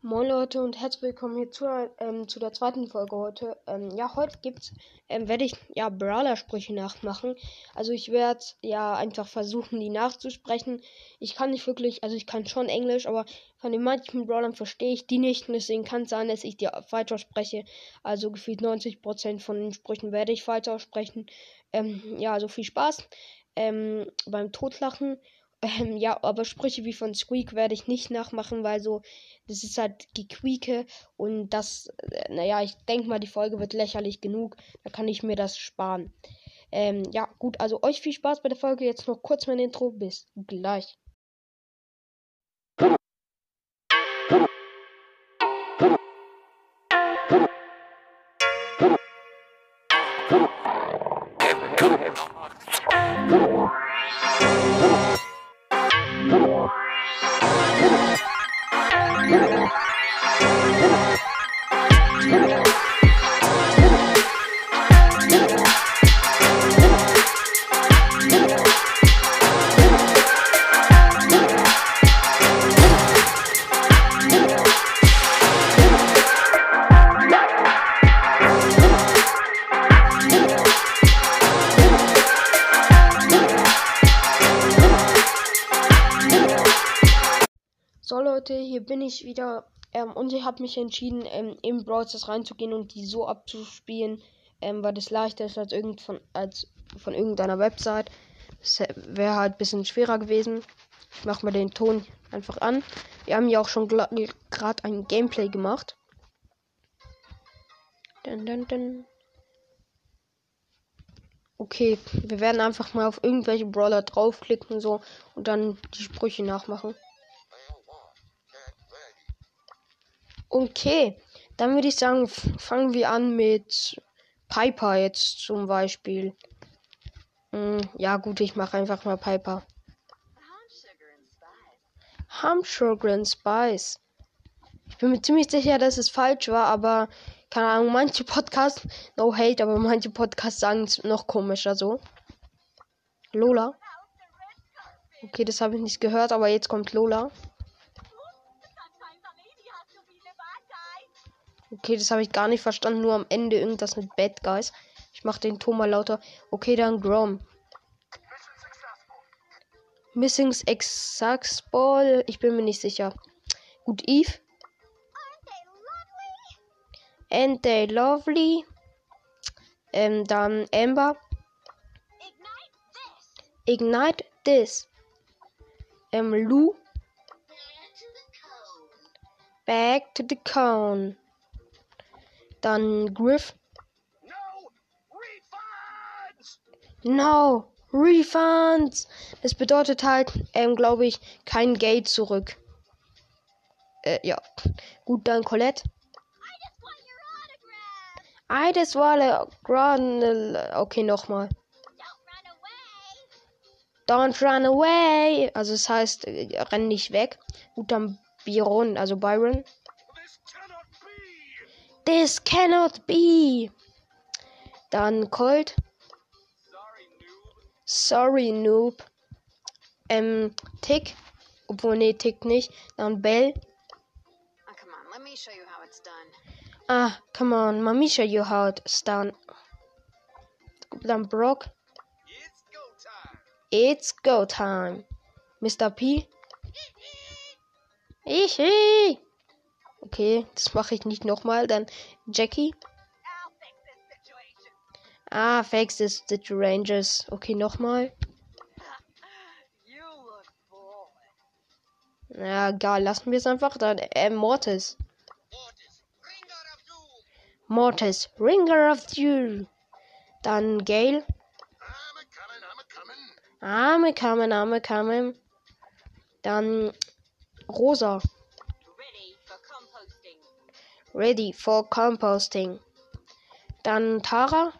Moin Leute und herzlich willkommen hier zu, ähm, zu der zweiten Folge heute. Ähm, ja, heute gibt's, ähm, werde ich ja Brawler-Sprüche nachmachen. Also ich werde ja einfach versuchen, die nachzusprechen. Ich kann nicht wirklich, also ich kann schon Englisch, aber von den manchen Brawlern verstehe ich die nicht. Und deswegen kann es sein, dass ich die falsch ausspreche. Also gefühlt 90% von den Sprüchen werde ich falsch aussprechen. Ähm, ja, also viel Spaß ähm, beim Totlachen. Ähm, ja, aber Sprüche wie von Squeak werde ich nicht nachmachen, weil so, das ist halt Gequieke und das, äh, naja, ich denke mal, die Folge wird lächerlich genug. Da kann ich mir das sparen. Ähm, ja, gut, also euch viel Spaß bei der Folge. Jetzt noch kurz mein Intro. Bis gleich. Hier bin ich wieder ähm, und ich habe mich entschieden, ähm, in Brawl reinzugehen und die so abzuspielen, ähm, weil das leichter ist als, irgend von, als von irgendeiner Website. Das wäre halt ein bisschen schwerer gewesen. Ich mache mal den Ton einfach an. Wir haben ja auch schon gerade ein Gameplay gemacht. Dun, dun, dun. Okay, wir werden einfach mal auf irgendwelche Brawler draufklicken so und dann die Sprüche nachmachen. Okay, dann würde ich sagen, fangen wir an mit Piper jetzt zum Beispiel. Hm, ja gut, ich mache einfach mal Piper. Ham Sugar and Spice. Ich bin mir ziemlich sicher, dass es falsch war, aber keine Ahnung, manche Podcasts, no hate, aber manche Podcasts sagen es noch komischer so. Lola. Okay, das habe ich nicht gehört, aber jetzt kommt Lola. Okay, das habe ich gar nicht verstanden. Nur am Ende irgendwas mit Bad Guys. Ich mache den Ton mal lauter. Okay, dann Grom. Missing Ball. Ich bin mir nicht sicher. Gut, Eve. And they lovely. Ähm, dann Amber. Ignite this. Ähm, Lou. Back to the cone. Dann Griff. No, Refunds. Das bedeutet halt, ähm, glaube ich, kein Geld zurück. Äh, ja. Gut, dann Colette. I just want a Okay, nochmal. Don't run away. Also es das heißt, äh, renn nicht weg. Gut, dann Byron, also Byron. This cannot be. Dann Colt. Sorry, Noob. Ähm, Tick. Obwohl, nee, Tick nicht. Dann Bell. Oh, come on, let me show you how it's done. Ah, come on, let me show you how it's done. Dann Brock. It's go time. It's go time. Mr. P. Ihi. Okay, das mache ich nicht nochmal. Dann Jackie. Ah, fix this Rangers. Okay, nochmal. Ja, egal, lassen wir es einfach. Dann äh, Mortis. Mortis, Ringer of Doom. Dann Gale. I'm a coming, I'm a coming. Dann Rosa. Ready for composting. Dann Tara.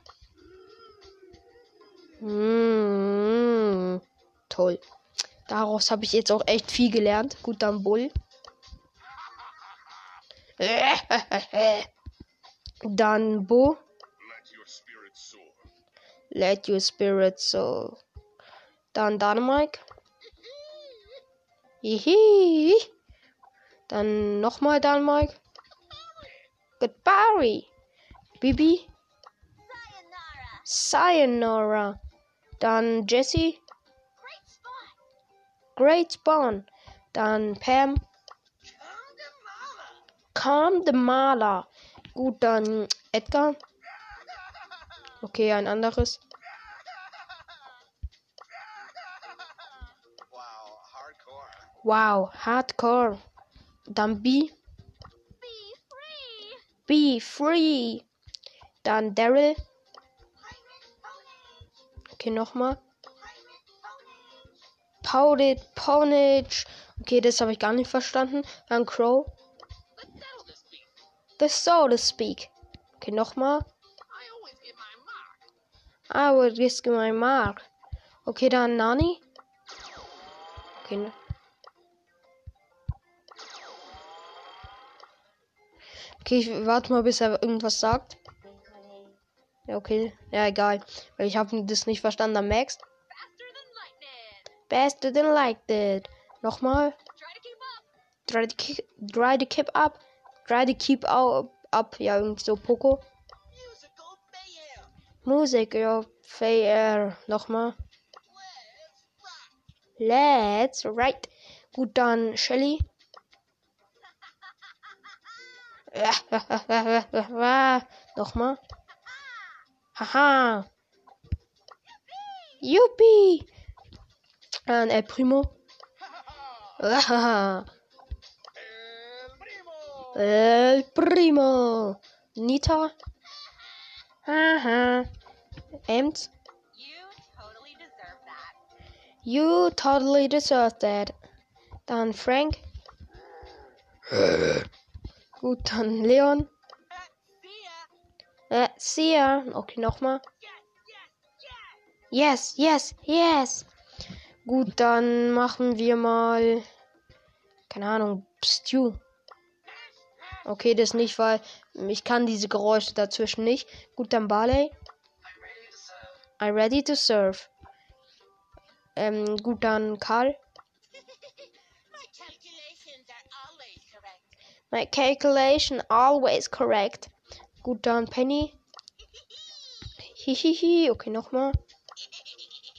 Mmh, toll. Daraus habe ich jetzt auch echt viel gelernt. Gut, dann Bull. Dann Bo. Let your spirit soar. Dann Dynamite. Hihi. Dann nochmal Dynamite. Goodbye. Bibi. Sayonara. Dann Jesse. Great Spawn. Dann Pam. Calm the Maler. Gut, dann Edgar. Okay, ein anderes. Wow, hardcore. Wow, Hardcore. Dann B. Be free. Dann Daryl. Okay, nochmal. Powdered Ponage. Okay, das habe ich gar nicht verstanden. Dann Crow. The so to speak. Okay, nochmal. I would risk my mark. Okay, dann Nani. Okay. Okay, ich warte mal, bis er irgendwas sagt. Ja, okay. Ja, egal. Weil ich habe das nicht verstanden. Dann Max. Faster than lightning. Nochmal. Try to keep up. Try to, keep, up. Try to keep up. up. Ja, irgendwie so Poco. Musik, ja. Fair. Nochmal. Let's right. Gut, dann Shelly. Nochmal. Haha. Yuppie. Dann El Primo. El primo. Nita. Haha. Ems. You totally deserve that. Dann Frank. Gut, dann Leon. See ya. Äh. Okay, nochmal. Yes, yes, yes. Gut, dann machen wir mal. Keine Ahnung, Stew. Okay, das nicht, weil ich kann diese Geräusche dazwischen nicht. Gut, dann Barley. I'm ready to serve. I ready to serve. Ähm, gut, dann Karl. My calculations are always correct. My calculation always correct. Gut, dann Penny. Hihihi. Okay, nochmal.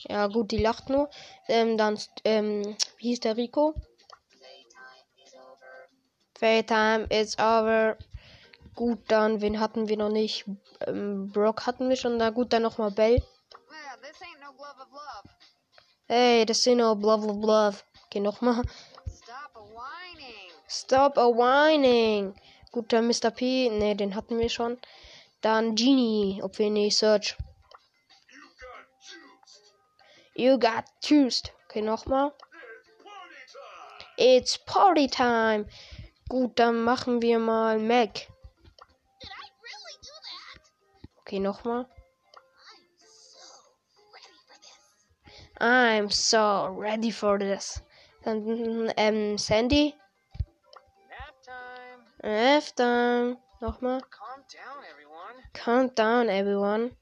Ja, gut, die lacht nur. Ähm, dann, ähm, wie hieß der Rico? Playtime is over. Gut, dann, wen hatten wir noch nicht? Ähm, Brock hatten wir schon. Na gut, dann nochmal Bell. Well, this ain't no glove of love. Hey, das sind nur blah blah blah. Okay, nochmal. Stop a whining. Stop a whining. Gut, dann Mr. P. Ne, den hatten wir schon. Dann Genie. Ob wir nicht Search. You got juiced. Okay, nochmal. It's party time. Gut, dann machen wir mal Mac. Did I really do that? Okay, nochmal. I'm so ready for this. Dann, ähm, Sandy. Time. F-Time. Nochmal. Calm down, everyone. Count down, everyone.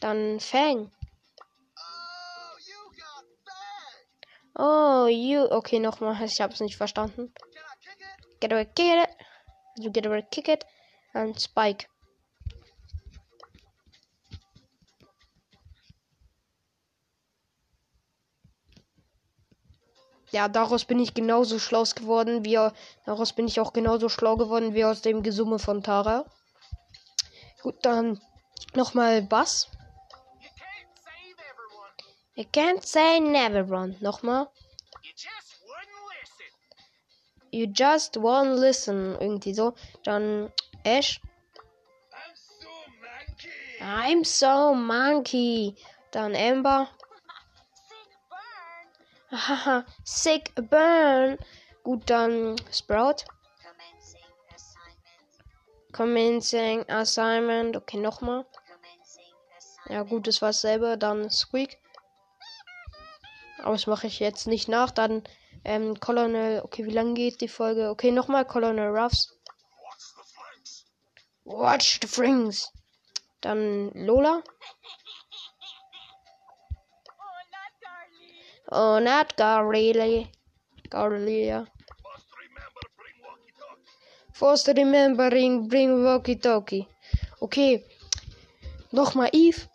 Dann Fang. Oh, you. Oh, you. Okay, nochmal. Ich hab's nicht verstanden. Get away, kick it. You get away, kick it. Und Spike. Ja, daraus bin ich genauso schlau geworden, wie daraus bin ich auch genauso schlau geworden wie aus dem Gesumme von Tara. Gut, dann nochmal Bass. You can't say never run. Nochmal. You just won't listen. Irgendwie so. Dann Ash. I'm so I'm so monkey. monkey. Dann Amber. Haha. Sick burn. Gut, dann Sprout. Commencing assignment. Okay, nochmal. Ja, gut, das war dasselbe. Dann Squeak. Aber das mache ich jetzt nicht nach. Dann ähm, Colonel. Okay, wie lange geht die Folge? Okay, nochmal Colonel Ruffs. Watch the flanks. Watch the Frings. Dann Lola. Oh, not bring walkie First remembering, bring walkie talkie. Okay. Nochmal Eve.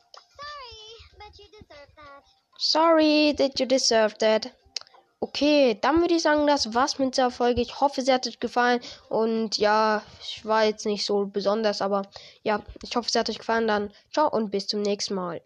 Sorry, that. You deserve that. Okay, dann würde ich sagen, das war's mit dieser Folge. Ich hoffe, sie hat euch gefallen. Und ja, ich war jetzt nicht so besonders, aber ja, ich hoffe, es hat euch gefallen. Dann ciao und bis zum nächsten Mal.